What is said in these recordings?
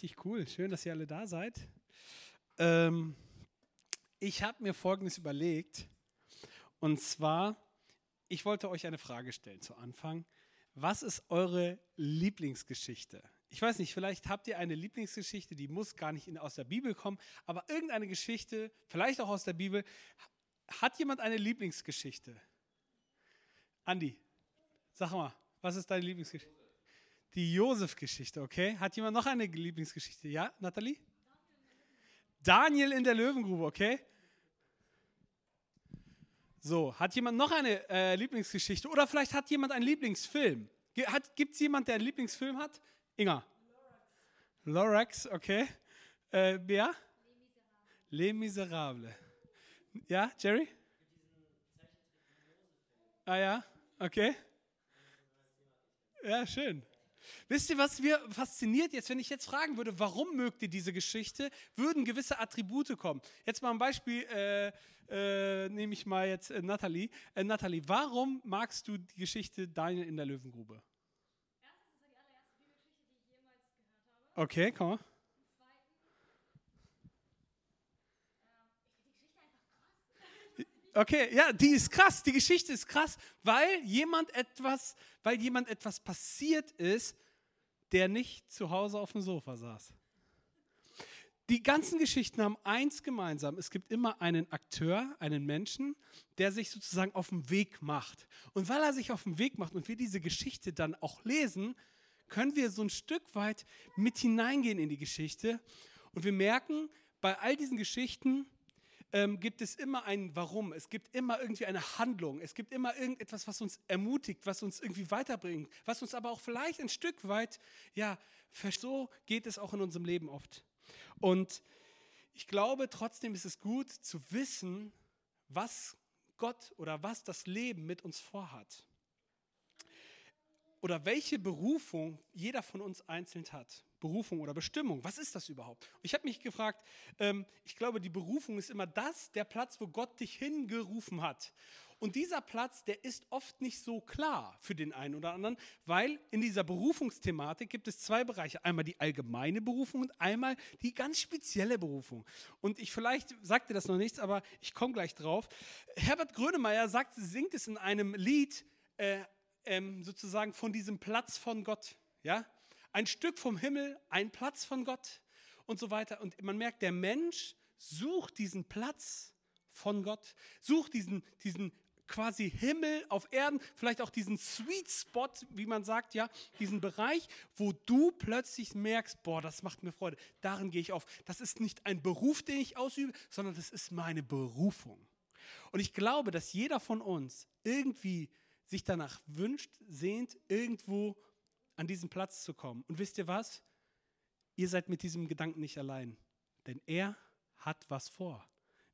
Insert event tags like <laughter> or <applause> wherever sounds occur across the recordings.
Richtig cool. Schön, dass ihr alle da seid. Ähm, ich habe mir Folgendes überlegt. Und zwar, ich wollte euch eine Frage stellen zu Anfang. Was ist eure Lieblingsgeschichte? Ich weiß nicht, vielleicht habt ihr eine Lieblingsgeschichte, die muss gar nicht in, aus der Bibel kommen, aber irgendeine Geschichte, vielleicht auch aus der Bibel. Hat jemand eine Lieblingsgeschichte? Andi, sag mal, was ist deine Lieblingsgeschichte? Die Josef-Geschichte, okay? Hat jemand noch eine Lieblingsgeschichte? Ja, Nathalie? Daniel in der Löwengrube, okay? So, hat jemand noch eine äh, Lieblingsgeschichte? Oder vielleicht hat jemand einen Lieblingsfilm? Gibt es jemand, der einen Lieblingsfilm hat? Inga. Lorax, okay. Äh, Bea? Les Miserables. Ja, Jerry? Ah ja, okay. Ja, schön. Wisst ihr, was mir fasziniert jetzt, wenn ich jetzt fragen würde, warum mögt ihr diese Geschichte, würden gewisse Attribute kommen. Jetzt mal ein Beispiel, äh, äh, nehme ich mal jetzt äh, Nathalie. Äh, Nathalie, warum magst du die Geschichte Daniel in der Löwengrube? Erstens, war die allererste Bibelgeschichte, die ich jemals gehört habe. Okay, komm mal. Okay, ja, die ist krass, die Geschichte ist krass, weil jemand etwas, weil jemand etwas passiert ist, der nicht zu Hause auf dem Sofa saß. Die ganzen Geschichten haben eins gemeinsam. Es gibt immer einen Akteur, einen Menschen, der sich sozusagen auf den Weg macht. Und weil er sich auf den Weg macht und wir diese Geschichte dann auch lesen, können wir so ein Stück weit mit hineingehen in die Geschichte. Und wir merken, bei all diesen Geschichten, ähm, gibt es immer ein Warum. Es gibt immer irgendwie eine Handlung. Es gibt immer irgendetwas, was uns ermutigt, was uns irgendwie weiterbringt, was uns aber auch vielleicht ein Stück weit, ja, so geht es auch in unserem Leben oft. Und ich glaube, trotzdem ist es gut zu wissen, was Gott oder was das Leben mit uns vorhat. Oder welche Berufung jeder von uns einzeln hat. Berufung oder Bestimmung. Was ist das überhaupt? Ich habe mich gefragt, ähm, ich glaube, die Berufung ist immer das, der Platz, wo Gott dich hingerufen hat. Und dieser Platz, der ist oft nicht so klar für den einen oder anderen, weil in dieser Berufungsthematik gibt es zwei Bereiche. Einmal die allgemeine Berufung und einmal die ganz spezielle Berufung. Und ich vielleicht sagte das noch nichts, aber ich komme gleich drauf. Herbert Grönemeyer sagt, singt es in einem Lied äh, ähm, sozusagen von diesem Platz von Gott. Ja, ein Stück vom Himmel, ein Platz von Gott und so weiter. Und man merkt, der Mensch sucht diesen Platz von Gott, sucht diesen, diesen quasi Himmel auf Erden, vielleicht auch diesen Sweet Spot, wie man sagt, ja, diesen Bereich, wo du plötzlich merkst, boah, das macht mir Freude, darin gehe ich auf. Das ist nicht ein Beruf, den ich ausübe, sondern das ist meine Berufung. Und ich glaube, dass jeder von uns irgendwie sich danach wünscht, sehnt, irgendwo an diesen Platz zu kommen. Und wisst ihr was? Ihr seid mit diesem Gedanken nicht allein, denn er hat was vor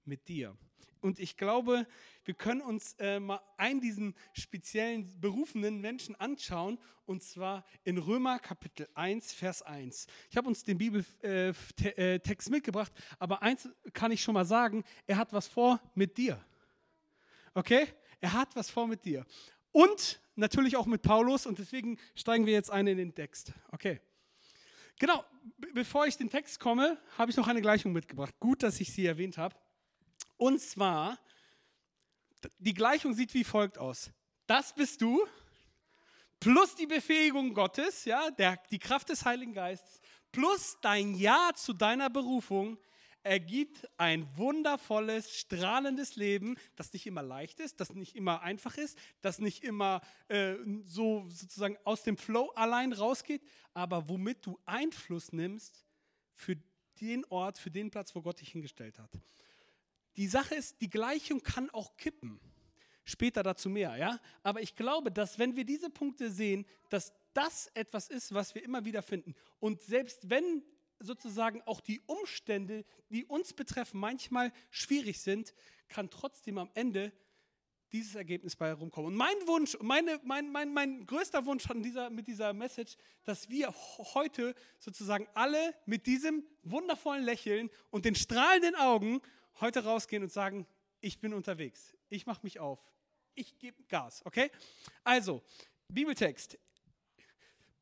mit dir. Und ich glaube, wir können uns äh, mal einen diesen speziellen berufenen Menschen anschauen, und zwar in Römer Kapitel 1, Vers 1. Ich habe uns den Bibeltext äh, äh mitgebracht, aber eins kann ich schon mal sagen, er hat was vor mit dir. Okay? Er hat was vor mit dir. Und natürlich auch mit Paulus und deswegen steigen wir jetzt ein in den Text. Okay. Genau, bevor ich den Text komme, habe ich noch eine Gleichung mitgebracht. Gut, dass ich sie erwähnt habe. Und zwar, die Gleichung sieht wie folgt aus. Das bist du plus die Befähigung Gottes, ja, der, die Kraft des Heiligen Geistes, plus dein Ja zu deiner Berufung ergibt ein wundervolles, strahlendes Leben, das nicht immer leicht ist, das nicht immer einfach ist, das nicht immer äh, so sozusagen aus dem Flow allein rausgeht, aber womit du Einfluss nimmst für den Ort, für den Platz, wo Gott dich hingestellt hat. Die Sache ist, die Gleichung kann auch kippen. Später dazu mehr, ja? Aber ich glaube, dass wenn wir diese Punkte sehen, dass das etwas ist, was wir immer wieder finden. Und selbst wenn sozusagen auch die Umstände, die uns betreffen, manchmal schwierig sind, kann trotzdem am Ende dieses Ergebnis bei herumkommen. Und mein Wunsch, meine, mein, mein, mein größter Wunsch an dieser, mit dieser Message, dass wir heute sozusagen alle mit diesem wundervollen Lächeln und den strahlenden Augen heute rausgehen und sagen, ich bin unterwegs, ich mache mich auf, ich gebe Gas, okay? Also, Bibeltext.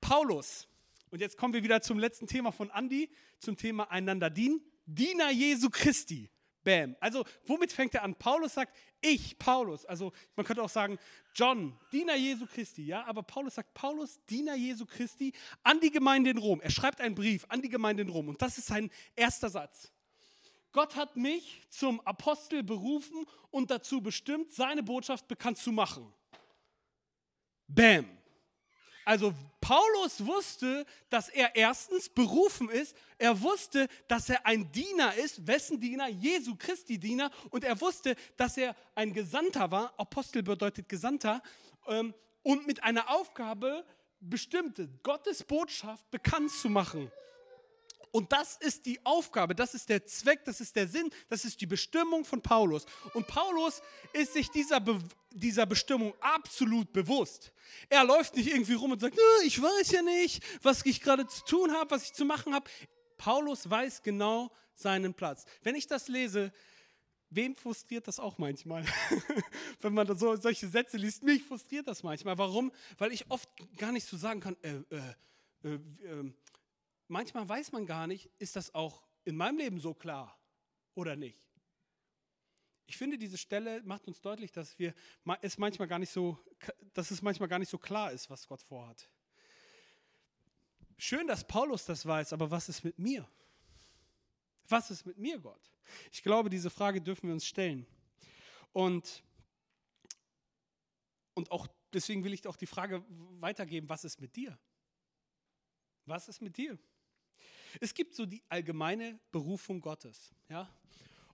Paulus Und jetzt kommen wir wieder zum letzten Thema von Andy, zum Thema einander dienen. Diener Jesu Christi. Bam. Also, womit fängt er an? Paulus sagt, ich, Paulus. Also, man könnte auch sagen, John, Diener Jesu Christi. Ja, aber Paulus sagt, Paulus, Diener Jesu Christi an die Gemeinde in Rom. Er schreibt einen Brief an die Gemeinde in Rom. Und das ist sein erster Satz. Gott hat mich zum Apostel berufen und dazu bestimmt, seine Botschaft bekannt zu machen. Bam. Also Paulus wusste, dass er erstens berufen ist, er wusste, dass er ein Diener ist, wessen Diener? Jesu Christi Diener und er wusste, dass er ein Gesandter war, Apostel bedeutet Gesandter, ähm, und mit einer Aufgabe bestimmte, Gottes Botschaft bekannt zu machen. Und das ist die Aufgabe, das ist der Zweck, das ist der Sinn, das ist die Bestimmung von Paulus. Und Paulus ist sich dieser, Be dieser Bestimmung absolut bewusst. Er läuft nicht irgendwie rum und sagt, ich weiß ja nicht, was ich gerade zu tun habe, was ich zu machen habe. Paulus weiß genau seinen Platz. Wenn ich das lese, wem frustriert das auch manchmal? <laughs> Wenn man so, solche Sätze liest, mich frustriert das manchmal. Warum? Weil ich oft gar nicht so sagen kann, äh, äh, äh, ähm, manchmal weiß man gar nicht, ist das auch in meinem Leben so klar oder nicht. Ich finde, diese Stelle macht uns deutlich, dass wir es manchmal gar nicht so, dass es manchmal gar nicht so klar ist, was Gott vorhat. Schön, dass Paulus das weiß, aber was ist mit mir? Was ist mit mir, Gott? Ich glaube, diese Frage dürfen wir uns stellen. Und, und auch deswegen will ich auch die Frage weitergeben, was ist mit dir? Was ist mit dir? Es gibt so die allgemeine Berufung Gottes. Ja?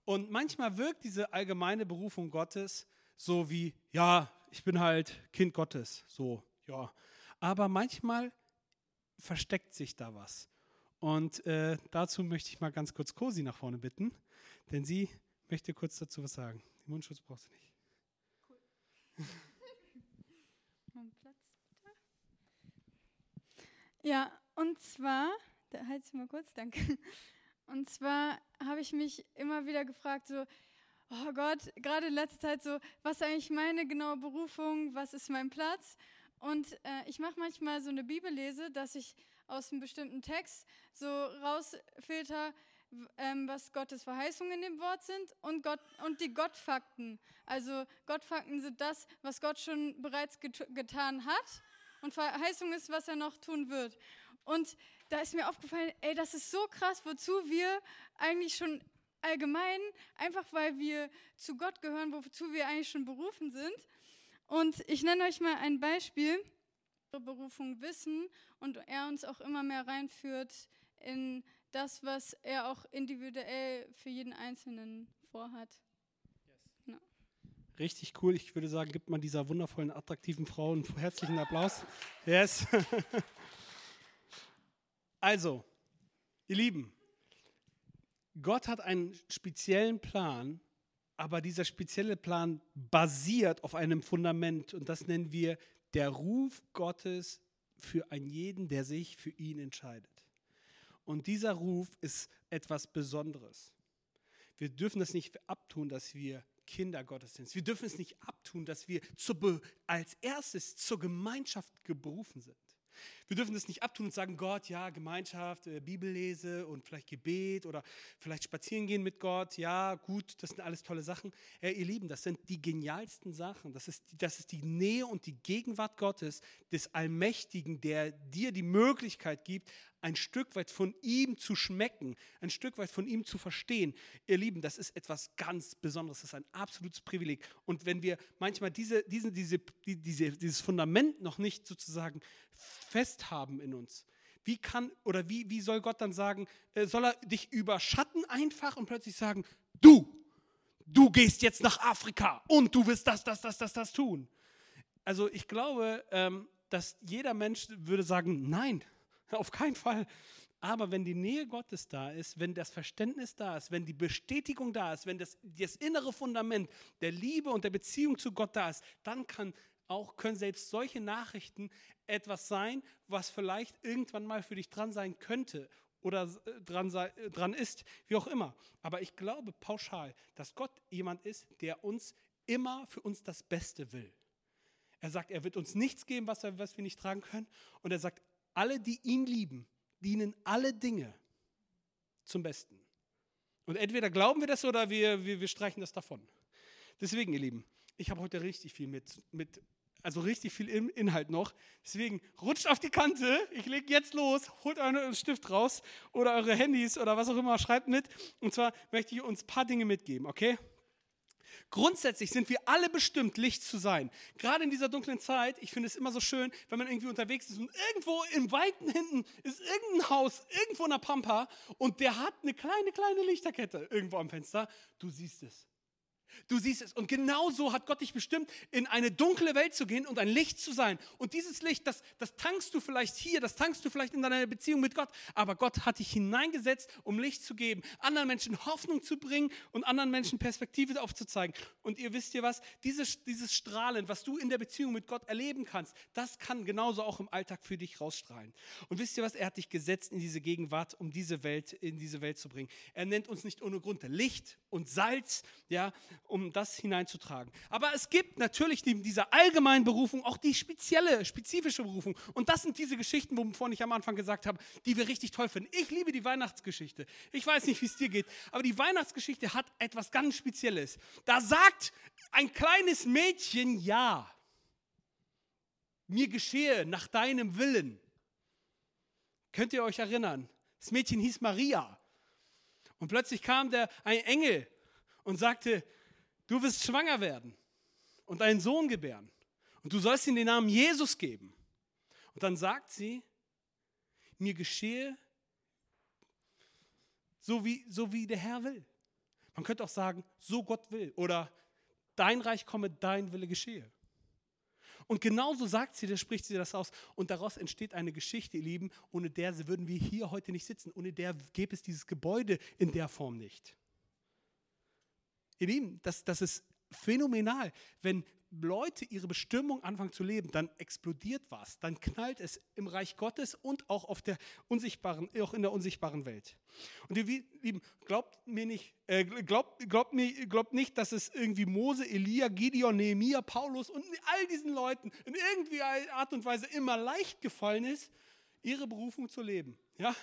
Und manchmal wirkt diese allgemeine Berufung Gottes so wie, ja, ich bin halt Kind Gottes, so, ja. Aber manchmal versteckt sich da was. Und äh, dazu möchte ich mal ganz kurz Cosi nach vorne bitten, denn sie möchte kurz dazu was sagen. Den Mundschutz brauchst du nicht. Cool. <laughs> Platz, bitte. Ja, und zwar da halt sie mal kurz, danke. Und zwar habe ich mich immer wieder gefragt, so, oh Gott, gerade in letzter Zeit so, was ist eigentlich meine genaue Berufung, was ist mein Platz? Und äh, ich mache manchmal so eine Bibellese, dass ich aus einem bestimmten Text so rausfilter, ähm, was Gottes Verheißungen in dem Wort sind und, Gott, und die Gottfakten. Also Gottfakten sind das, was Gott schon bereits get getan hat und Verheißung ist, was er noch tun wird. Und da ist mir aufgefallen, ey, das ist so krass, wozu wir eigentlich schon allgemein, einfach weil wir zu Gott gehören, wozu wir eigentlich schon berufen sind. Und ich nenne euch mal ein Beispiel, Berufung wissen und er uns auch immer mehr reinführt in das, was er auch individuell für jeden Einzelnen vorhat. Yes. Richtig cool. Ich würde sagen, gibt man dieser wundervollen, attraktiven Frau einen herzlichen Applaus. Yes. <laughs> Also, ihr Lieben, Gott hat einen speziellen Plan, aber dieser spezielle Plan basiert auf einem Fundament und das nennen wir der Ruf Gottes für einen jeden, der sich für ihn entscheidet. Und dieser Ruf ist etwas Besonderes. Wir dürfen das nicht abtun, dass wir Kinder Gottes sind. Wir dürfen es nicht abtun, dass wir als erstes zur Gemeinschaft geberufen sind. Wir dürfen das nicht abtun und sagen, Gott, ja, Gemeinschaft, äh, Bibellese und vielleicht Gebet oder vielleicht spazieren gehen mit Gott, ja, gut, das sind alles tolle Sachen. Äh, ihr Lieben, das sind die genialsten Sachen. Das ist, das ist die Nähe und die Gegenwart Gottes, des Allmächtigen, der dir die Möglichkeit gibt, ein Stück weit von ihm zu schmecken, ein Stück weit von ihm zu verstehen. Ihr Lieben, das ist etwas ganz Besonderes, das ist ein absolutes Privileg. Und wenn wir manchmal diese, diese, diese, diese, dieses Fundament noch nicht sozusagen fest haben in uns, wie kann oder wie, wie soll Gott dann sagen, äh, soll er dich überschatten einfach und plötzlich sagen, du, du gehst jetzt nach Afrika und du wirst das, das, das, das, das tun. Also ich glaube, ähm, dass jeder Mensch würde sagen, nein, <laughs> Auf keinen Fall. Aber wenn die Nähe Gottes da ist, wenn das Verständnis da ist, wenn die Bestätigung da ist, wenn das, das innere Fundament der Liebe und der Beziehung zu Gott da ist, dann kann auch, können selbst solche Nachrichten etwas sein, was vielleicht irgendwann mal für dich dran sein könnte oder äh, dran, sei, äh, dran ist, wie auch immer. Aber ich glaube pauschal, dass Gott jemand ist, der uns immer für uns das Beste will. Er sagt, er wird uns nichts geben, was, er, was wir nicht tragen können. Und er sagt, alle, die ihn lieben, dienen alle Dinge zum Besten. Und entweder glauben wir das oder wir, wir, wir streichen das davon. Deswegen, ihr Lieben, ich habe heute richtig viel mit, mit, also richtig viel Inhalt noch. Deswegen rutscht auf die Kante. Ich lege jetzt los. Holt euren Stift raus oder eure Handys oder was auch immer. Schreibt mit. Und zwar möchte ich uns ein paar Dinge mitgeben, okay? Grundsätzlich sind wir alle bestimmt, Licht zu sein. Gerade in dieser dunklen Zeit, ich finde es immer so schön, wenn man irgendwie unterwegs ist und irgendwo im Weiten hinten ist irgendein Haus, irgendwo in der Pampa und der hat eine kleine, kleine Lichterkette irgendwo am Fenster. Du siehst es. Du siehst es. Und genau so hat Gott dich bestimmt, in eine dunkle Welt zu gehen und ein Licht zu sein. Und dieses Licht, das, das tankst du vielleicht hier, das tankst du vielleicht in deiner Beziehung mit Gott. Aber Gott hat dich hineingesetzt, um Licht zu geben, anderen Menschen Hoffnung zu bringen und anderen Menschen Perspektive aufzuzeigen. Und ihr wisst ihr was? Dieses, dieses Strahlen, was du in der Beziehung mit Gott erleben kannst, das kann genauso auch im Alltag für dich rausstrahlen. Und wisst ihr was? Er hat dich gesetzt in diese Gegenwart, um diese Welt in diese Welt zu bringen. Er nennt uns nicht ohne Grund Licht und Salz, ja, um das hineinzutragen. Aber es gibt natürlich die, diese allgemeine Berufung auch die spezielle, spezifische Berufung. Und das sind diese Geschichten, wovon ich am Anfang gesagt habe, die wir richtig toll finden. Ich liebe die Weihnachtsgeschichte. Ich weiß nicht, wie es dir geht, aber die Weihnachtsgeschichte hat etwas ganz Spezielles. Da sagt ein kleines Mädchen Ja. Mir geschehe nach deinem Willen. Könnt ihr euch erinnern? Das Mädchen hieß Maria. Und plötzlich kam der, ein Engel und sagte, du wirst schwanger werden und einen Sohn gebären. Und du sollst ihm den Namen Jesus geben. Und dann sagt sie, mir geschehe so wie, so wie der Herr will. Man könnte auch sagen, so Gott will. Oder dein Reich komme, dein Wille geschehe. Und genauso sagt sie, da spricht sie das aus. Und daraus entsteht eine Geschichte, ihr Lieben, ohne der würden wir hier heute nicht sitzen. Ohne der gäbe es dieses Gebäude in der Form nicht. Ihr Lieben, das, das ist phänomenal. Wenn Leute ihre Bestimmung anfangen zu leben, dann explodiert was, dann knallt es im Reich Gottes und auch auf der unsichtbaren, auch in der unsichtbaren Welt. Und ihr Lieben, glaubt mir nicht, äh, glaubt, glaubt mir, glaubt nicht, dass es irgendwie Mose, Elia, Gideon, Nehemiah, Paulus und all diesen Leuten in irgendwie Art und Weise immer leicht gefallen ist, ihre Berufung zu leben. Ja,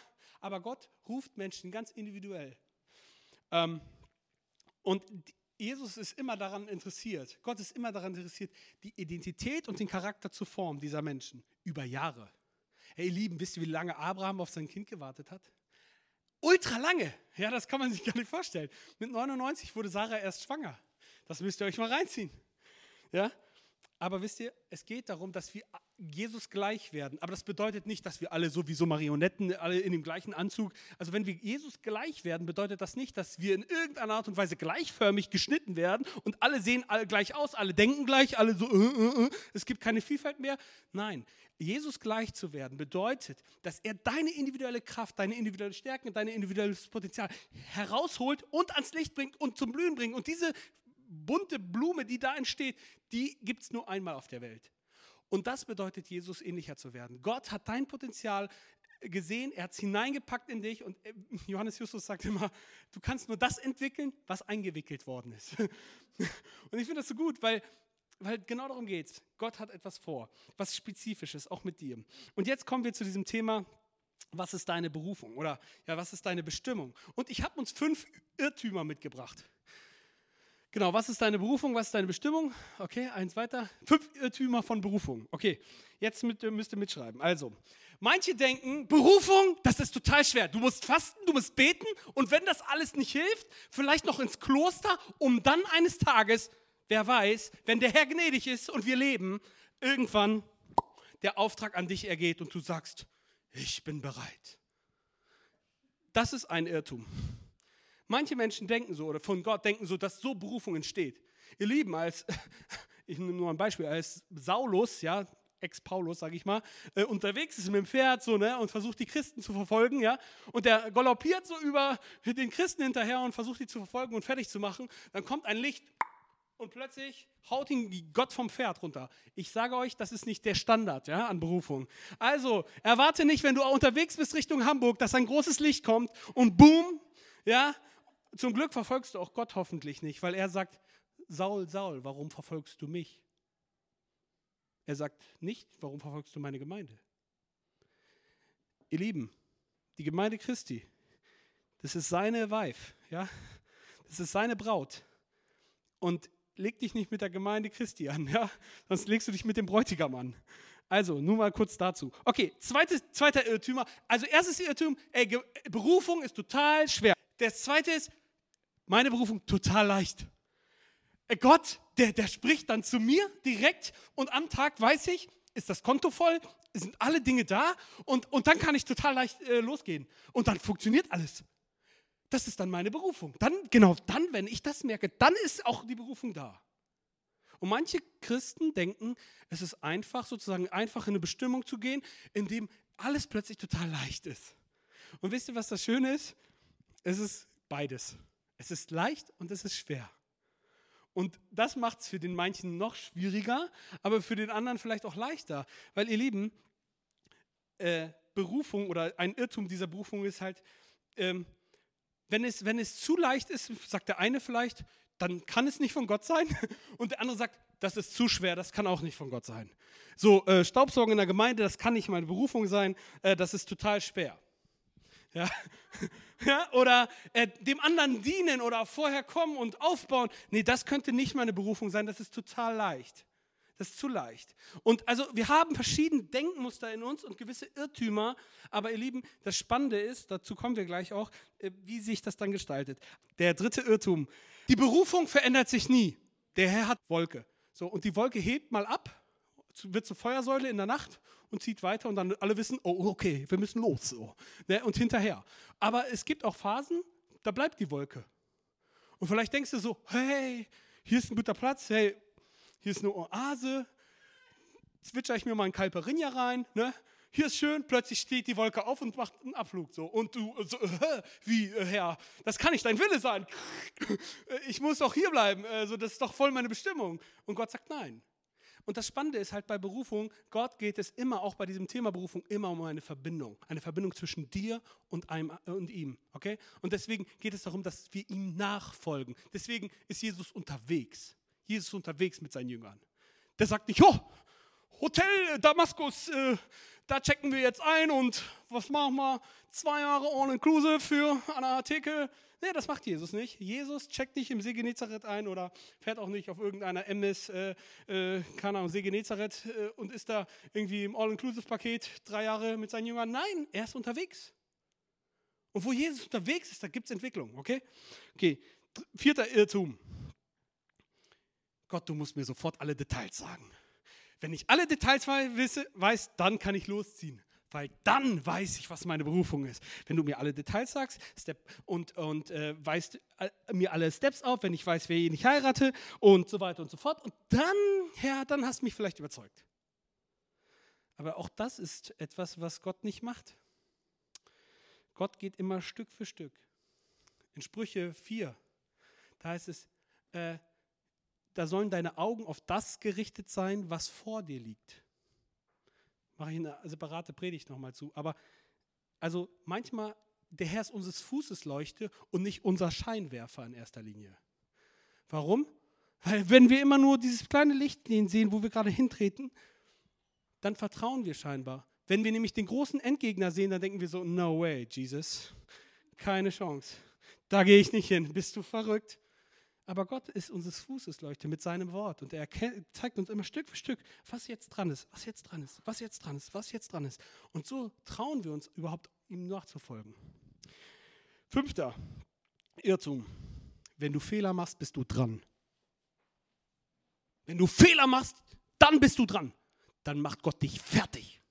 aber Gott ruft Menschen ganz individuell. Ähm, und Jesus ist immer daran interessiert, Gott ist immer daran interessiert, die Identität und den Charakter zu formen dieser Menschen über Jahre. Hey, ihr Lieben, wisst ihr, wie lange Abraham auf sein Kind gewartet hat? Ultra lange. Ja, das kann man sich gar nicht vorstellen. Mit 99 wurde Sarah erst schwanger. Das müsst ihr euch mal reinziehen. Ja? Aber wisst ihr, es geht darum, dass wir Jesus gleich werden. Aber das bedeutet nicht, dass wir alle so wie so Marionetten, alle in dem gleichen Anzug. Also wenn wir Jesus gleich werden, bedeutet das nicht, dass wir in irgendeiner Art und Weise gleichförmig geschnitten werden und alle sehen alle gleich aus, alle denken gleich, alle so, äh, äh, äh. es gibt keine Vielfalt mehr. Nein, Jesus gleich zu werden bedeutet, dass er deine individuelle Kraft, deine individuelle Stärken, dein individuelles Potenzial herausholt und ans Licht bringt und zum Blühen bringt. Und diese bunte Blume, die da entsteht, die gibt es nur einmal auf der Welt. Und das bedeutet, Jesus ähnlicher zu werden. Gott hat dein Potenzial gesehen, er hat es hineingepackt in dich und äh, Johannes Justus sagt immer, du kannst nur das entwickeln, was eingewickelt worden ist. <laughs> Und ich finde das so gut, weil, weil genau darum geht es. Gott hat etwas vor, was Spezifisches, auch mit dir. Und jetzt kommen wir zu diesem Thema, was ist deine Berufung oder ja, was ist deine Bestimmung? Und ich habe uns fünf Irrtümer mitgebracht. Genau, was ist deine Berufung, was ist deine Bestimmung? Okay, eins weiter. Fünf Irrtümer von Berufung. Okay, jetzt mit, müsst ihr mitschreiben. Also, manche denken, Berufung, das ist total schwer. Du musst fasten, du musst beten und wenn das alles nicht hilft, vielleicht noch ins Kloster, um dann eines Tages, wer weiß, wenn der Herr gnädig ist und wir leben, irgendwann der Auftrag an dich ergeht und du sagst, ich bin bereit. Das ist ein Irrtum. Manche Menschen denken so oder von Gott denken so, dass so Berufung entsteht. Ihr Lieben, als, <laughs> ich nehme nur ein Beispiel, als Saulus, ja, Ex-Paulus, sage ich mal, äh, unterwegs ist mit dem Pferd so, ne, und versucht die Christen zu verfolgen, ja, und der galoppiert so über den Christen hinterher und versucht die zu verfolgen und fertig zu machen, dann kommt ein Licht und plötzlich haut ihn Gott vom Pferd runter. Ich sage euch, das ist nicht der Standard ja, an Berufung. Also erwarte nicht, wenn du unterwegs bist Richtung Hamburg, dass ein großes Licht kommt und boom, ja, zum Glück verfolgst du auch Gott hoffentlich nicht, weil er sagt, Saul, Saul, warum verfolgst du mich? Er sagt nicht, warum verfolgst du meine Gemeinde? Ihr Lieben, die Gemeinde Christi, das ist seine Wife, ja? Das ist seine Braut. Und leg dich nicht mit der Gemeinde Christi an, ja? Sonst legst du dich mit dem Bräutigam an. Also, nur mal kurz dazu. Okay, zweites, zweiter Irrtümer. Also, erstes Irrtum, ey, Berufung ist total schwer. Das zweite ist, meine Berufung total leicht. Gott, der, der spricht dann zu mir direkt und am Tag weiß ich, ist das Konto voll, sind alle Dinge da und, und dann kann ich total leicht äh, losgehen. Und dann funktioniert alles. Das ist dann meine Berufung. Dann, genau, dann, wenn ich das merke, dann ist auch die Berufung da. Und manche Christen denken, es ist einfach, sozusagen einfach in eine Bestimmung zu gehen, in dem alles plötzlich total leicht ist. Und wisst ihr, was das Schöne ist? Es ist beides. Es ist leicht und es ist schwer. Und das macht es für den manchen noch schwieriger, aber für den anderen vielleicht auch leichter. Weil ihr Lieben, äh, Berufung oder ein Irrtum dieser Berufung ist halt, ähm, wenn, es, wenn es zu leicht ist, sagt der eine vielleicht, dann kann es nicht von Gott sein. <laughs> Und der andere sagt, das ist zu schwer, das kann auch nicht von Gott sein. So, äh, Staubsaugen in der Gemeinde, das kann nicht meine Berufung sein, äh, das ist total schwer. Ja? <laughs> ja? Oder äh, dem anderen dienen oder vorher kommen und aufbauen. Nee, das könnte nicht meine Berufung sein, das ist total leicht. Das ist zu leicht. Und also wir haben verschiedene Denkmuster in uns und gewisse Irrtümer, aber ihr Lieben, das Spannende ist, dazu kommen wir gleich auch, äh, wie sich das dann gestaltet. Der dritte Irrtum. Die Berufung verändert sich nie. Der Herr hat Wolke. So, und die Wolke hebt mal ab, wird zur Feuersäule in der Nacht und zieht weiter und dann alle wissen, oh, okay, wir müssen los. So. Ne, und hinterher. Aber es gibt auch Phasen, da bleibt die Wolke. Und vielleicht denkst du so, hey, hier ist ein guter Platz, hey, hier ist eine Oase, zwitscher ich mir mal einen Kalperinja rein, ne? hier ist schön, plötzlich steht die Wolke auf und macht einen Abflug. So. Und du, so, äh, wie, äh, Herr, das kann nicht dein Wille sein. Ich muss doch hier bleiben, also, das ist doch voll meine Bestimmung. Und Gott sagt nein. Und das Spannende ist halt bei Berufung, Gott geht es immer, auch bei diesem Thema Berufung, immer um eine Verbindung. Eine Verbindung zwischen dir und, einem, äh, und ihm. Okay? Und deswegen geht es darum, dass wir ihm nachfolgen. Deswegen ist Jesus unterwegs. Jesus ist unterwegs mit seinen Jüngern. Der sagt nicht, oh, Hotel Damaskus, äh, da checken wir jetzt ein und was machen wir? Zwei Jahre all-inclusive für eine Theke. Nee, das macht Jesus nicht. Jesus checkt nicht im See Genezareth ein oder fährt auch nicht auf irgendeiner MS, äh, äh, keine Ahnung, See Genezareth äh, und ist da irgendwie im All-Inclusive-Paket drei Jahre mit seinen Jüngern. Nein, er ist unterwegs. Und wo Jesus unterwegs ist, da gibt es Entwicklung, okay? Okay, vierter Irrtum. Gott, du musst mir sofort alle Details sagen. Wenn ich alle Details weiß, dann kann ich losziehen. Weil dann weiß ich, was meine Berufung ist. Wenn du mir alle Details sagst Step, und, und äh, weißt äh, mir alle Steps auf, wenn ich weiß, wer ich heirate und so weiter und so fort. Und dann, Herr, dann hast du mich vielleicht überzeugt. Aber auch das ist etwas, was Gott nicht macht. Gott geht immer Stück für Stück. In Sprüche 4, da heißt es, äh, da sollen deine Augen auf das gerichtet sein, was vor dir liegt. Mache ich eine separate Predigt nochmal zu. Aber also manchmal, der Herr ist unseres Fußes Leuchte und nicht unser Scheinwerfer in erster Linie. Warum? Weil wenn wir immer nur dieses kleine Licht sehen, wo wir gerade hintreten, dann vertrauen wir scheinbar. Wenn wir nämlich den großen Endgegner sehen, dann denken wir so, no way, Jesus, keine Chance. Da gehe ich nicht hin. Bist du verrückt? Aber Gott ist unseres Fußes Leuchte mit seinem Wort und er zeigt uns immer Stück für Stück, was jetzt dran ist, was jetzt dran ist, was jetzt dran ist, was jetzt dran ist. Und so trauen wir uns überhaupt, ihm nachzufolgen. Fünfter Irrtum. Wenn du Fehler machst, bist du dran. Wenn du Fehler machst, dann bist du dran. Dann macht Gott dich fertig.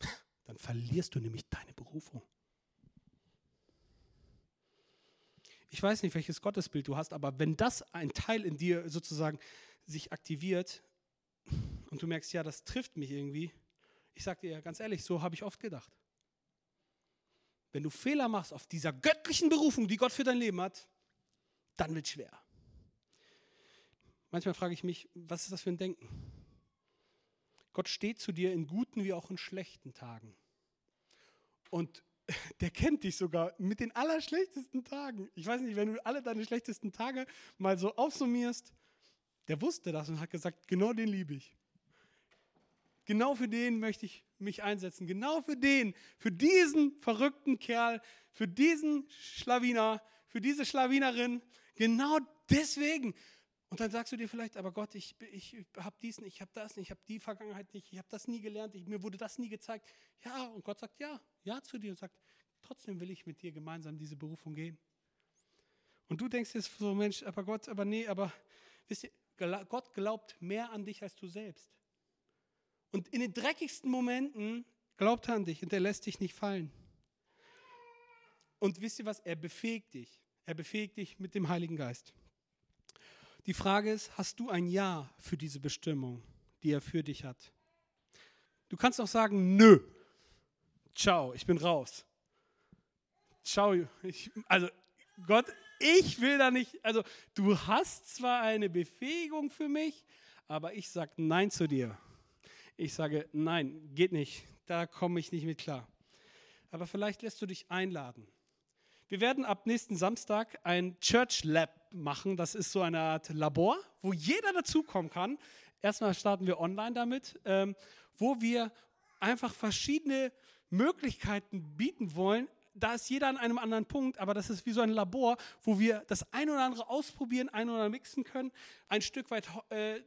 <laughs> Dann verlierst du nämlich deine Berufung. Ich weiß nicht, welches Gottesbild du hast, aber wenn das ein Teil in dir sozusagen sich aktiviert und du merkst, ja, das trifft mich irgendwie, ich sage dir ganz ehrlich, so habe ich oft gedacht. Wenn du Fehler machst auf dieser göttlichen Berufung, die Gott für dein Leben hat, dann wird schwer. Manchmal frage ich mich, was ist das für ein Denken? Gott steht zu dir in guten wie auch in schlechten Tagen. Und der kennt dich sogar mit den allerschlechtesten Tagen. Ich weiß nicht, wenn du alle deine schlechtesten Tage mal so aufsummierst, der wusste das und hat gesagt, genau den liebe ich. genau für den möchte ich mich einsetzen. Genau für den, für diesen verrückten Kerl, für diesen Schlawiner, für diese Schlawinerin. Genau deswegen. Und dann sagst du dir vielleicht, aber Gott, ich, ich habe dies nicht, ich habe das nicht, ich habe die Vergangenheit nicht, ich habe das nie gelernt, ich, mir wurde das nie gezeigt. Ja, und Gott sagt ja, ja zu dir und sagt, trotzdem will ich mit dir gemeinsam diese Berufung gehen. Und du denkst jetzt so, Mensch, aber Gott, aber nee, aber wisst ihr, Gott glaubt mehr an dich als du selbst. Und in den dreckigsten Momenten glaubt er an dich und er lässt dich nicht fallen. Und wisst ihr was? Er befähigt dich. Er befähigt dich mit dem Heiligen Geist. Die Frage ist, hast du ein Ja für diese Bestimmung, die er für dich hat? Du kannst auch sagen, nö. Ciao, ich bin raus. Ciao. Ich, also Gott, ich will da nicht, also du hast zwar eine Befähigung für mich, aber ich sage Nein zu dir. Ich sage, nein, geht nicht, da komme ich nicht mit klar. Aber vielleicht lässt du dich einladen. Wir werden ab nächsten Samstag ein Church Lab machen. Das ist so eine Art Labor, wo jeder dazukommen kann. Erstmal starten wir online damit, ähm, wo wir einfach verschiedene Möglichkeiten bieten wollen, da ist jeder an einem anderen Punkt, aber das ist wie so ein Labor, wo wir das ein oder andere ausprobieren, ein oder andere mixen können, ein Stück weit äh,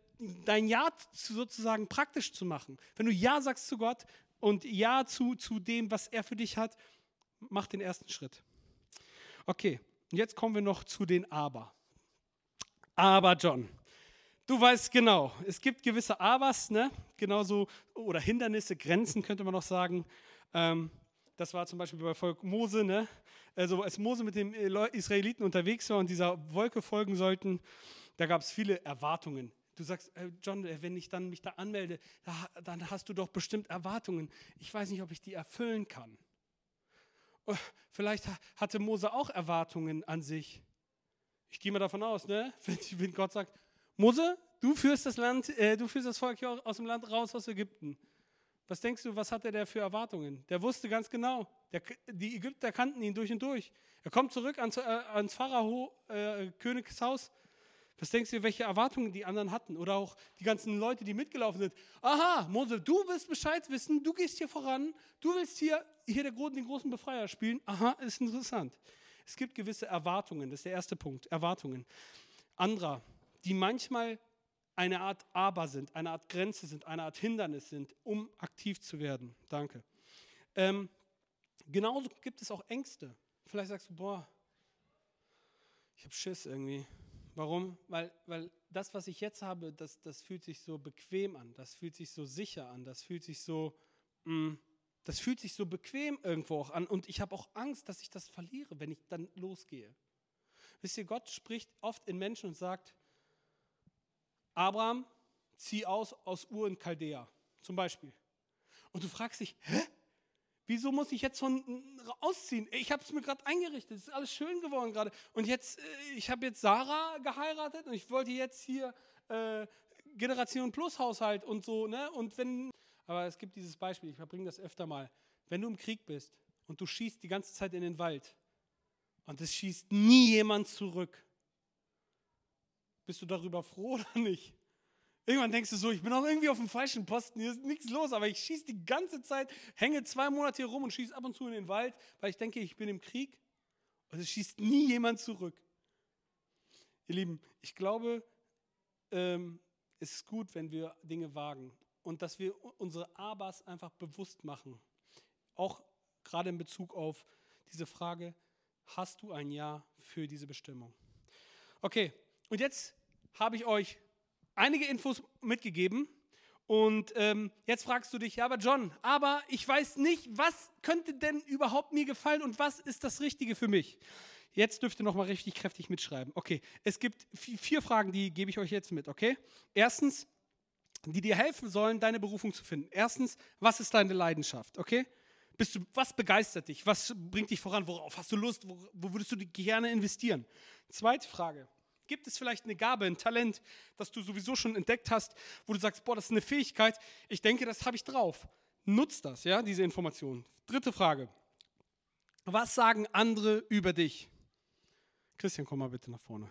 dein Ja zu, sozusagen praktisch zu machen. Wenn du Ja sagst zu Gott und Ja zu, zu dem, was er für dich hat, mach den ersten Schritt. Okay, jetzt kommen wir noch zu den Aber. Aber John, du weißt genau, es gibt gewisse Abers, ne? genauso, oder Hindernisse, Grenzen könnte man noch sagen. Ähm, das war zum Beispiel bei Volk Mose, ne? Also als Mose mit den äh, Israeliten unterwegs war und dieser Wolke folgen sollten, da gab es viele Erwartungen. Du sagst, äh, John, äh, wenn ich dann mich da anmelde, dann hast du doch bestimmt Erwartungen. Ich weiß nicht, ob ich die erfüllen kann. Oh, vielleicht hatte Mose auch Erwartungen an sich. Ich gehe mal davon aus, ne? <laughs> wenn, Gott sagt, Mose, du führst das Land, äh, du führst das Volk hier aus dem Land raus aus Ägypten. Was denkst du, was hatte der für Erwartungen? Der wusste ganz genau, der, die Ägypter kannten ihn durch und durch. Er kommt zurück ans, äh, ans Pharao, äh, Königshaus. Was denkst du, welche Erwartungen die anderen hatten? Oder auch die ganzen Leute, die mitgelaufen sind. Aha, Mose, du willst Bescheid wissen, du gehst hier voran, du willst hier, hier den großen Befreier spielen. Aha, ist interessant. Es gibt gewisse Erwartungen, das ist der erste Punkt, Erwartungen. Anderer, die manchmal eine Art Aber sind, eine Art Grenze sind, eine Art Hindernis sind, um aktiv zu werden. Danke. Ähm, genauso gibt es auch Ängste. Vielleicht sagst du, boah, ich habe Schiss irgendwie. Warum? Weil, weil das, was ich jetzt habe, das, das fühlt sich so bequem an, das fühlt sich so sicher an, das fühlt sich so, mh, mm, das fühlt sich so bequem irgendwo auch an. Und ich habe auch Angst, dass ich das verliere, wenn ich dann losgehe. Wisst ihr, Gott spricht oft in Menschen und sagt, Abraham, zieh aus aus Ur in Chaldea, zum Beispiel. Und du fragst dich, hä? Wieso muss ich jetzt von ausziehen? Ich habe es mir gerade eingerichtet, es ist alles schön geworden gerade. Und jetzt, äh, ich habe jetzt Sarah geheiratet und ich wollte jetzt hier äh, Generation Plus Haushalt und so, ne? Und wenn, aber es gibt dieses Beispiel, ich verbringe das öfter mal. Wenn du im Krieg bist und du schießt die ganze Zeit in den Wald und es schießt nie jemand zurück, bist du darüber froh <laughs> oder nicht? Irgendwann denkst du so, ich bin auch irgendwie auf dem falschen Posten, hier ist nichts los, aber ich schieße die ganze Zeit, hänge zwei Monate hier rum und schieße ab und zu in den Wald, weil ich denke, ich bin im Krieg. Und es schießt nie jemand zurück. Ihr Lieben, ich glaube, ähm, es ist gut, wenn wir Dinge wagen und dass wir unsere Abas einfach bewusst machen. Auch gerade in Bezug auf diese Frage, hast du ein Ja für diese Bestimmung? Okay, und jetzt habe ich euch einige Infos mitgegeben. Und ähm, jetzt fragst du dich, ja, aber John, aber ich weiß nicht, was könnte denn überhaupt mir gefallen und was ist das Richtige für mich? Jetzt dürft ihr nochmal richtig kräftig mitschreiben. Okay, es gibt vier Fragen, die gebe ich euch jetzt mit, okay? Erstens, die dir helfen sollen, deine Berufung zu finden. Erstens, was ist deine Leidenschaft, okay? Bist du, was begeistert dich? Was bringt dich voran? Worauf hast du Lust? Wo, wo würdest du gerne investieren? Zweite Frage, Gibt es vielleicht eine Gabe, ein Talent, das du sowieso schon entdeckt hast, wo du sagst, boah, das ist eine Fähigkeit, ich denke, das habe ich drauf. Nutz das, ja, diese Information. Dritte Frage. Was sagen andere über dich? Christian, komm mal bitte nach vorne.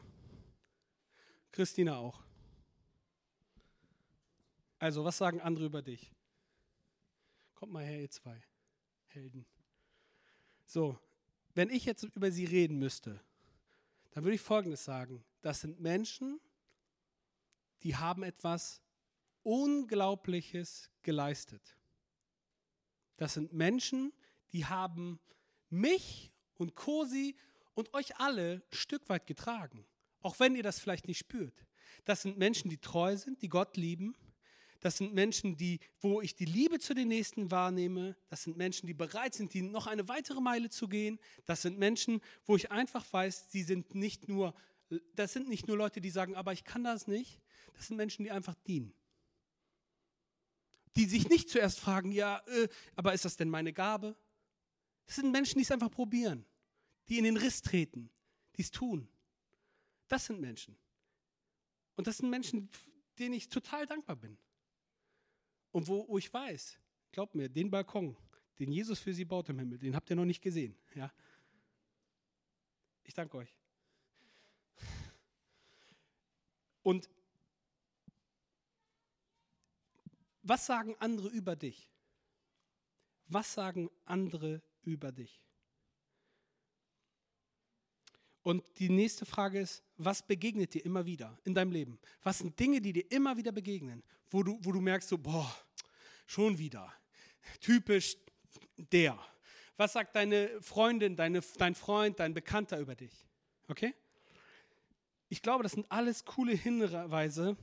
Christina auch. Also, was sagen andere über dich? Kommt mal her, ihr zwei Helden. So, wenn ich jetzt über sie reden müsste, dann würde ich Folgendes sagen. Das sind Menschen, die haben etwas Unglaubliches geleistet. Das sind Menschen, die haben mich und Cosi und euch alle ein Stück weit getragen, auch wenn ihr das vielleicht nicht spürt. Das sind Menschen, die treu sind, die Gott lieben, das sind Menschen, die, wo ich die Liebe zu den Nächsten wahrnehme. Das sind Menschen, die bereit sind, die noch eine weitere Meile zu gehen. Das sind Menschen, wo ich einfach weiß, sie sind nicht nur, das sind nicht nur Leute, die sagen, aber ich kann das nicht. Das sind Menschen, die einfach dienen. Die sich nicht zuerst fragen, ja, äh, aber ist das denn meine Gabe? Das sind Menschen, die es einfach probieren, die in den Riss treten, die es tun. Das sind Menschen. Und das sind Menschen, denen ich total dankbar bin. Und wo, wo ich weiß, glaubt mir, den Balkon, den Jesus für sie baut im Himmel, den habt ihr noch nicht gesehen. Ja? Ich danke euch. Und was sagen andere über dich? Was sagen andere über dich? Und die nächste Frage ist, was begegnet dir immer wieder in deinem Leben? Was sind Dinge, die dir immer wieder begegnen, wo du, wo du merkst, so, boah, schon wieder. Typisch der. Was sagt deine Freundin, deine, dein Freund, dein Bekannter über dich? Okay? Ich glaube, das sind alles coole Hinweise,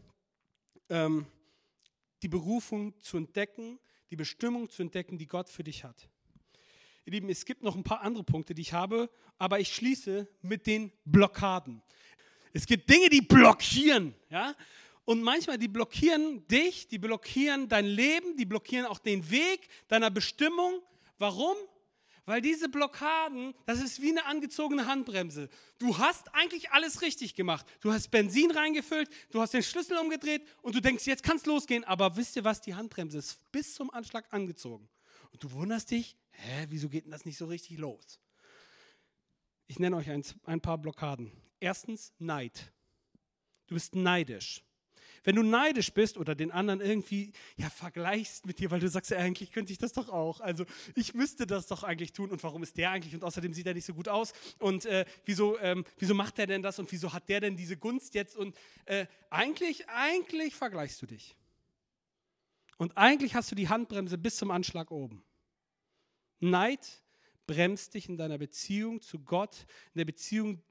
ähm, die Berufung zu entdecken, die Bestimmung zu entdecken, die Gott für dich hat. Ihr Lieben, es gibt noch ein paar andere Punkte, die ich habe, aber ich schließe mit den Blockaden. Es gibt Dinge, die blockieren, ja? Und manchmal, die blockieren dich, die blockieren dein Leben, die blockieren auch den Weg deiner Bestimmung. Warum? Weil diese Blockaden, das ist wie eine angezogene Handbremse. Du hast eigentlich alles richtig gemacht. Du hast Benzin reingefüllt, du hast den Schlüssel umgedreht und du denkst, jetzt kann es losgehen. Aber wisst ihr was? Die Handbremse ist bis zum Anschlag angezogen. Und du wunderst dich, hä, wieso geht denn das nicht so richtig los? Ich nenne euch ein, ein paar Blockaden. Erstens Neid. Du bist neidisch. Wenn du neidisch bist oder den anderen irgendwie ja, vergleichst mit dir, weil du sagst, ja, eigentlich könnte ich das doch auch. Also ich müsste das doch eigentlich tun. Und warum ist der eigentlich? Und außerdem sieht er nicht so gut aus. Und äh, wieso, ähm, wieso macht er denn das? Und wieso hat der denn diese Gunst jetzt? Und äh, eigentlich, eigentlich vergleichst du dich. Und eigentlich hast du die Handbremse bis zum Anschlag oben. Neid bremst dich in deiner Beziehung zu Gott, in der Beziehung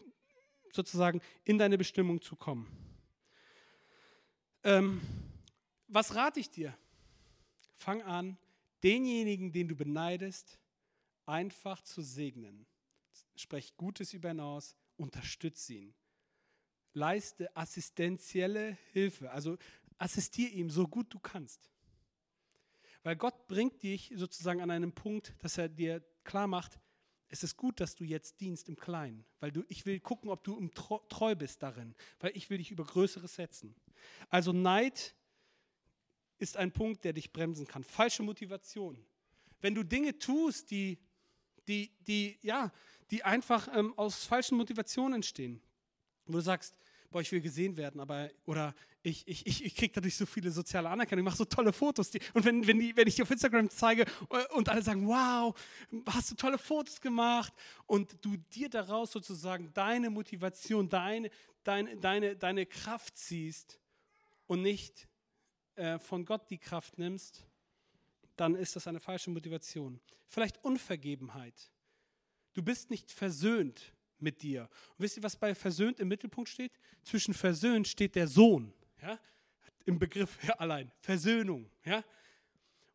sozusagen in deine Bestimmung zu kommen. Ähm, was rate ich dir? Fang an, denjenigen, den du beneidest, einfach zu segnen. Sprech Gutes über ihn aus, unterstütze ihn. Leiste assistenzielle Hilfe, also assistiere ihm so gut du kannst. Weil Gott bringt dich sozusagen an einen Punkt, dass er dir klar macht, es ist gut, dass du jetzt dienst im Kleinen, weil du, ich will gucken, ob du treu bist darin, weil ich will dich über Größeres setzen. Also Neid ist ein Punkt, der dich bremsen kann. Falsche Motivation. Wenn du Dinge tust, die, die, die, ja, die einfach ähm, aus falschen Motivationen entstehen, wo du sagst, boah, ich will gesehen werden, aber oder ich, ich, ich, ich kriege dadurch so viele soziale Anerkennung, ich mache so tolle Fotos. Die, und wenn, wenn, die, wenn ich die auf Instagram zeige äh, und alle sagen, wow, hast du tolle Fotos gemacht und du dir daraus sozusagen deine Motivation, deine, deine, deine, deine Kraft ziehst und nicht äh, von Gott die Kraft nimmst, dann ist das eine falsche Motivation. Vielleicht Unvergebenheit. Du bist nicht versöhnt mit dir. Und wisst ihr, was bei versöhnt im Mittelpunkt steht? Zwischen versöhnt steht der Sohn. Ja? Im Begriff ja, allein. Versöhnung. Ja?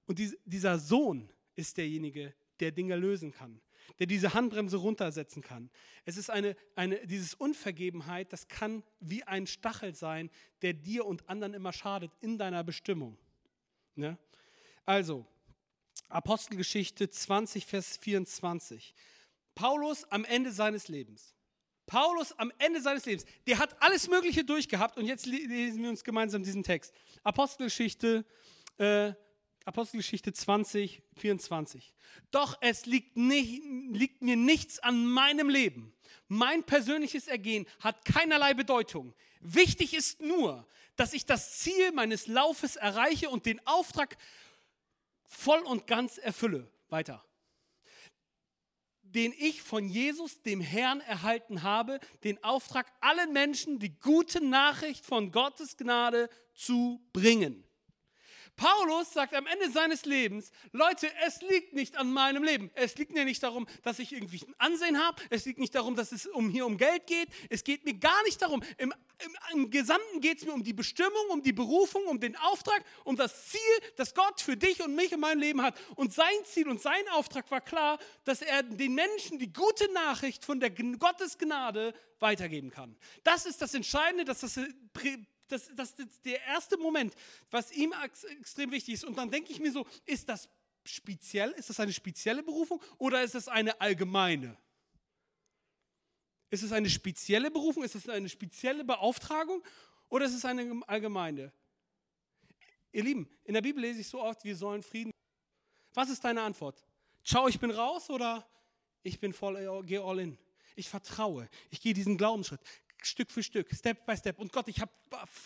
Und die, dieser Sohn ist derjenige, der Dinge lösen kann, der diese Handbremse runtersetzen kann. Es ist eine, eine, dieses Unvergebenheit, das kann wie ein Stachel sein, der dir und anderen immer schadet in deiner Bestimmung. Ja? Also, Apostelgeschichte 20, Vers 24. Paulus am Ende seines Lebens. Paulus am Ende seines Lebens, der hat alles Mögliche durchgehabt und jetzt lesen wir uns gemeinsam diesen Text. Apostelgeschichte, äh, Apostelgeschichte 20, 24. Doch es liegt, nicht, liegt mir nichts an meinem Leben. Mein persönliches Ergehen hat keinerlei Bedeutung. Wichtig ist nur, dass ich das Ziel meines Laufes erreiche und den Auftrag voll und ganz erfülle. Weiter. Den ich von Jesus, dem Herrn, erhalten habe, den Auftrag, allen Menschen die gute Nachricht von Gottes Gnade zu bringen. Paulus sagt am Ende seines Lebens, Leute, es liegt nicht an meinem Leben. Es liegt mir nicht darum, dass ich irgendwie ein Ansehen habe. Es liegt nicht darum, dass es um, hier um Geld geht. Es geht mir gar nicht darum. Im, im, im Gesamten geht es mir um die Bestimmung, um die Berufung, um den Auftrag, um das Ziel, das Gott für dich und mich in meinem Leben hat. Und sein Ziel und sein Auftrag war klar, dass er den Menschen die gute Nachricht von der Gottes Gnade weitergeben kann. Das ist das Entscheidende, dass das das, das ist der erste Moment, was ihm extrem wichtig ist. Und dann denke ich mir so, ist das speziell? Ist das eine spezielle Berufung oder ist es eine allgemeine? Ist es eine spezielle Berufung? Ist es eine spezielle Beauftragung oder ist es eine allgemeine? Ihr Lieben, in der Bibel lese ich so oft, wir sollen Frieden. Was ist deine Antwort? Ciao, ich bin raus oder ich bin voll, gehe all in? Ich vertraue. Ich gehe diesen Glaubensschritt. Stück für Stück, Step by Step. Und Gott, ich hab,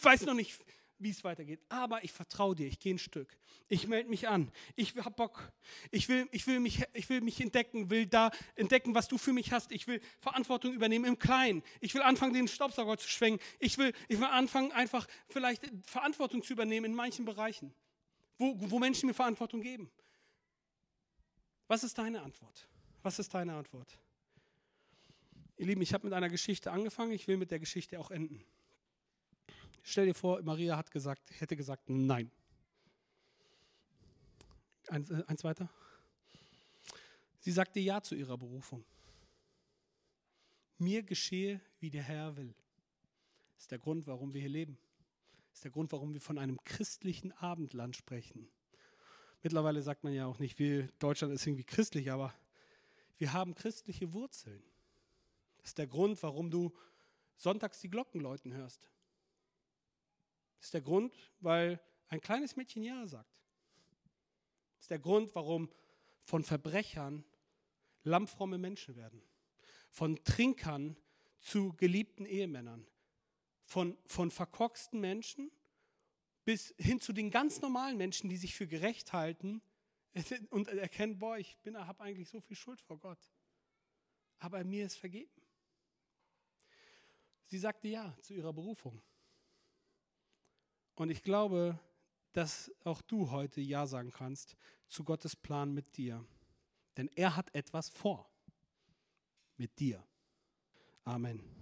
weiß noch nicht, wie es weitergeht, aber ich vertraue dir, ich gehe ein Stück. Ich melde mich an. Ich habe Bock. Ich will, ich, will mich, ich will mich entdecken, will da entdecken, was du für mich hast. Ich will Verantwortung übernehmen im Kleinen. Ich will anfangen, den Staubsauger zu schwenken. Ich will, ich will anfangen, einfach vielleicht Verantwortung zu übernehmen in manchen Bereichen, wo, wo Menschen mir Verantwortung geben. Was ist deine Antwort? Was ist deine Antwort? Ihr Lieben, ich habe mit einer Geschichte angefangen, ich will mit der Geschichte auch enden. Stell dir vor, Maria hat gesagt, hätte gesagt, nein. Eins, äh, eins weiter. Sie sagte Ja zu ihrer Berufung. Mir geschehe, wie der Herr will. Ist der Grund, warum wir hier leben. Ist der Grund, warum wir von einem christlichen Abendland sprechen. Mittlerweile sagt man ja auch nicht, wir, Deutschland ist irgendwie christlich, aber wir haben christliche Wurzeln. Das ist der Grund, warum du sonntags die Glocken läuten hörst. Das ist der Grund, weil ein kleines Mädchen Ja sagt. Das ist der Grund, warum von Verbrechern lammfromme Menschen werden. Von Trinkern zu geliebten Ehemännern. Von, von verkorksten Menschen bis hin zu den ganz normalen Menschen, die sich für gerecht halten <laughs> und erkennen, boah, ich habe eigentlich so viel Schuld vor Gott. Aber mir ist vergeben. Sie sagte ja zu ihrer Berufung. Und ich glaube, dass auch du heute Ja sagen kannst zu Gottes Plan mit dir. Denn er hat etwas vor mit dir. Amen.